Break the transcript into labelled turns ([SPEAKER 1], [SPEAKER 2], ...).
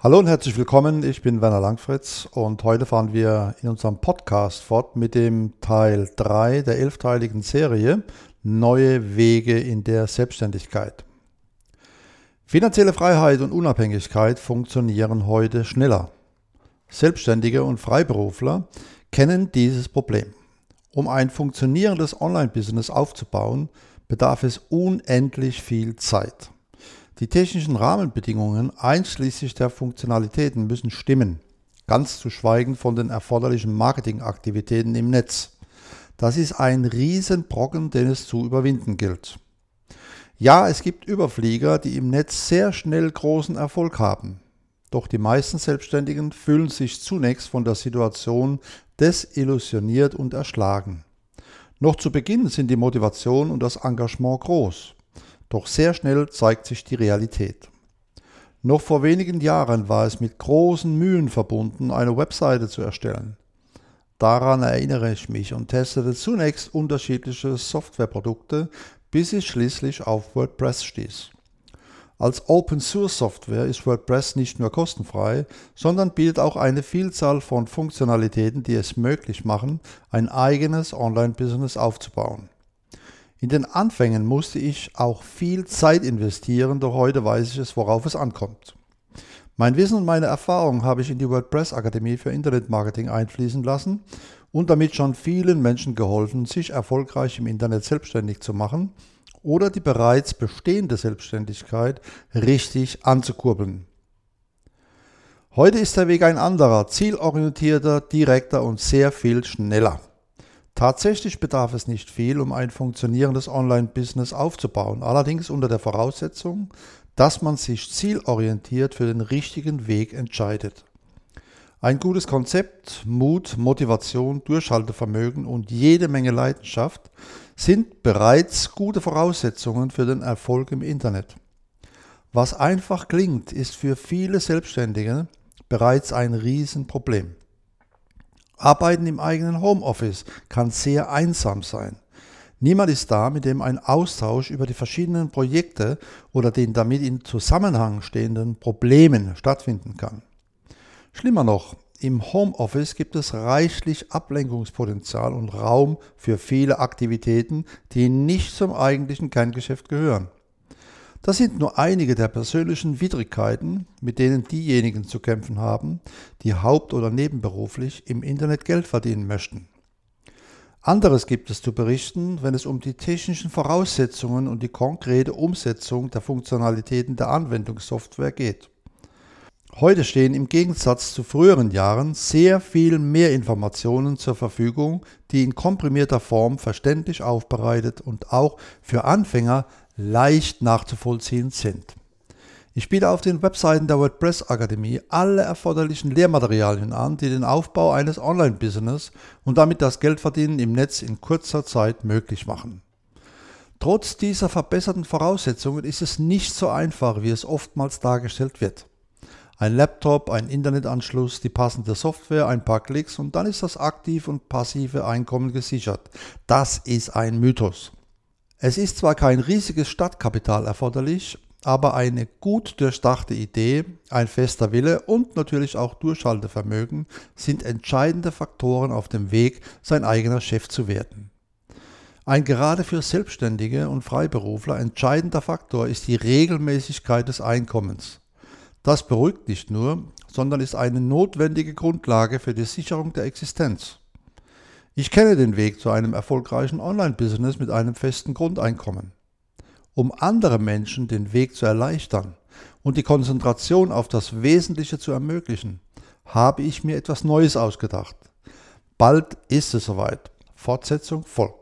[SPEAKER 1] Hallo und herzlich willkommen, ich bin Werner Langfritz und heute fahren wir in unserem Podcast fort mit dem Teil 3 der elfteiligen Serie Neue Wege in der Selbstständigkeit. Finanzielle Freiheit und Unabhängigkeit funktionieren heute schneller. Selbstständige und Freiberufler kennen dieses Problem. Um ein funktionierendes Online-Business aufzubauen, bedarf es unendlich viel Zeit. Die technischen Rahmenbedingungen einschließlich der Funktionalitäten müssen stimmen, ganz zu schweigen von den erforderlichen Marketingaktivitäten im Netz. Das ist ein Riesenbrocken, den es zu überwinden gilt. Ja, es gibt Überflieger, die im Netz sehr schnell großen Erfolg haben. Doch die meisten Selbstständigen fühlen sich zunächst von der Situation desillusioniert und erschlagen. Noch zu Beginn sind die Motivation und das Engagement groß. Doch sehr schnell zeigt sich die Realität. Noch vor wenigen Jahren war es mit großen Mühen verbunden, eine Webseite zu erstellen. Daran erinnere ich mich und testete zunächst unterschiedliche Softwareprodukte, bis ich schließlich auf WordPress stieß. Als Open Source Software ist WordPress nicht nur kostenfrei, sondern bietet auch eine Vielzahl von Funktionalitäten, die es möglich machen, ein eigenes Online-Business aufzubauen. In den Anfängen musste ich auch viel Zeit investieren, doch heute weiß ich es, worauf es ankommt. Mein Wissen und meine Erfahrung habe ich in die WordPress Akademie für Internetmarketing einfließen lassen und damit schon vielen Menschen geholfen, sich erfolgreich im Internet selbstständig zu machen oder die bereits bestehende Selbstständigkeit richtig anzukurbeln. Heute ist der Weg ein anderer, zielorientierter, direkter und sehr viel schneller. Tatsächlich bedarf es nicht viel, um ein funktionierendes Online-Business aufzubauen, allerdings unter der Voraussetzung, dass man sich zielorientiert für den richtigen Weg entscheidet. Ein gutes Konzept, Mut, Motivation, Durchhaltevermögen und jede Menge Leidenschaft sind bereits gute Voraussetzungen für den Erfolg im Internet. Was einfach klingt, ist für viele Selbstständige bereits ein Riesenproblem. Arbeiten im eigenen Homeoffice kann sehr einsam sein. Niemand ist da, mit dem ein Austausch über die verschiedenen Projekte oder den damit in Zusammenhang stehenden Problemen stattfinden kann. Schlimmer noch, im Homeoffice gibt es reichlich Ablenkungspotenzial und Raum für viele Aktivitäten, die nicht zum eigentlichen Kerngeschäft gehören. Das sind nur einige der persönlichen Widrigkeiten, mit denen diejenigen zu kämpfen haben, die haupt- oder nebenberuflich im Internet Geld verdienen möchten. Anderes gibt es zu berichten, wenn es um die technischen Voraussetzungen und die konkrete Umsetzung der Funktionalitäten der Anwendungssoftware geht. Heute stehen im Gegensatz zu früheren Jahren sehr viel mehr Informationen zur Verfügung, die in komprimierter Form verständlich aufbereitet und auch für Anfänger leicht nachzuvollziehen sind. Ich biete auf den Webseiten der WordPress Akademie alle erforderlichen Lehrmaterialien an, die den Aufbau eines Online-Business und damit das Geldverdienen im Netz in kurzer Zeit möglich machen. Trotz dieser verbesserten Voraussetzungen ist es nicht so einfach, wie es oftmals dargestellt wird. Ein Laptop, ein Internetanschluss, die passende Software, ein paar Klicks und dann ist das aktive und passive Einkommen gesichert. Das ist ein Mythos. Es ist zwar kein riesiges Stadtkapital erforderlich, aber eine gut durchdachte Idee, ein fester Wille und natürlich auch Durchhaltevermögen sind entscheidende Faktoren auf dem Weg, sein eigener Chef zu werden. Ein gerade für Selbstständige und Freiberufler entscheidender Faktor ist die Regelmäßigkeit des Einkommens. Das beruhigt nicht nur, sondern ist eine notwendige Grundlage für die Sicherung der Existenz. Ich kenne den Weg zu einem erfolgreichen Online-Business mit einem festen Grundeinkommen. Um anderen Menschen den Weg zu erleichtern und die Konzentration auf das Wesentliche zu ermöglichen, habe ich mir etwas Neues ausgedacht. Bald ist es soweit. Fortsetzung folgt.